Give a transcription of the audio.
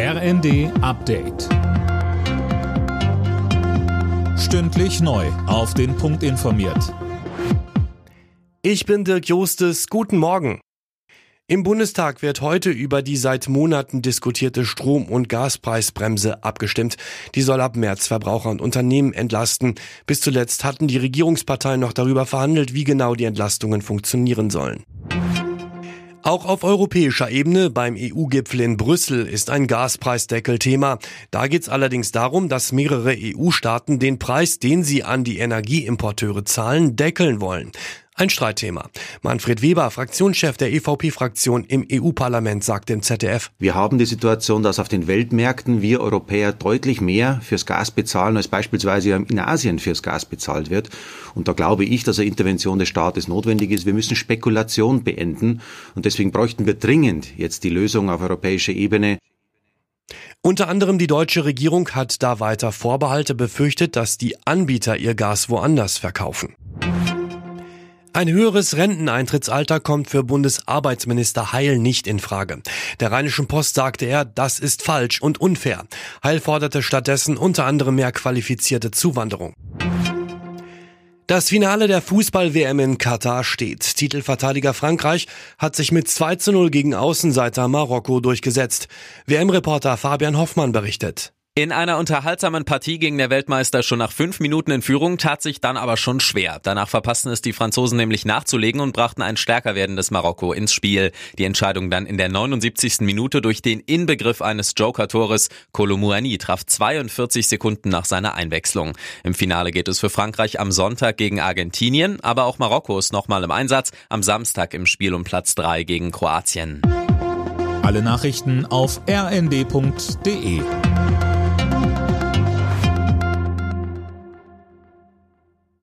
RND Update. Stündlich neu. Auf den Punkt informiert. Ich bin Dirk Jostes. Guten Morgen. Im Bundestag wird heute über die seit Monaten diskutierte Strom- und Gaspreisbremse abgestimmt. Die soll ab März Verbraucher und Unternehmen entlasten. Bis zuletzt hatten die Regierungsparteien noch darüber verhandelt, wie genau die Entlastungen funktionieren sollen. Auch auf europäischer Ebene beim EU-Gipfel in Brüssel ist ein Gaspreisdeckel Thema. Da geht es allerdings darum, dass mehrere EU-Staaten den Preis, den sie an die Energieimporteure zahlen, deckeln wollen. Ein Streitthema. Manfred Weber, Fraktionschef der EVP-Fraktion im EU-Parlament, sagt im ZDF. Wir haben die Situation, dass auf den Weltmärkten wir Europäer deutlich mehr fürs Gas bezahlen, als beispielsweise in Asien fürs Gas bezahlt wird. Und da glaube ich, dass eine Intervention des Staates notwendig ist. Wir müssen Spekulation beenden. Und deswegen bräuchten wir dringend jetzt die Lösung auf europäischer Ebene. Unter anderem die deutsche Regierung hat da weiter Vorbehalte befürchtet, dass die Anbieter ihr Gas woanders verkaufen. Ein höheres Renteneintrittsalter kommt für Bundesarbeitsminister Heil nicht in Frage. Der Rheinischen Post sagte er, das ist falsch und unfair. Heil forderte stattdessen unter anderem mehr qualifizierte Zuwanderung. Das Finale der Fußball-WM in Katar steht. Titelverteidiger Frankreich hat sich mit 2 zu 0 gegen Außenseiter Marokko durchgesetzt. WM-Reporter Fabian Hoffmann berichtet. In einer unterhaltsamen Partie ging der Weltmeister schon nach fünf Minuten in Führung, tat sich dann aber schon schwer. Danach verpassten es die Franzosen nämlich nachzulegen und brachten ein stärker werdendes Marokko ins Spiel. Die Entscheidung dann in der 79. Minute durch den Inbegriff eines Joker-Tores. Kolomuani traf 42 Sekunden nach seiner Einwechslung. Im Finale geht es für Frankreich am Sonntag gegen Argentinien, aber auch Marokko ist nochmal im Einsatz, am Samstag im Spiel um Platz 3 gegen Kroatien. Alle Nachrichten auf rnd.de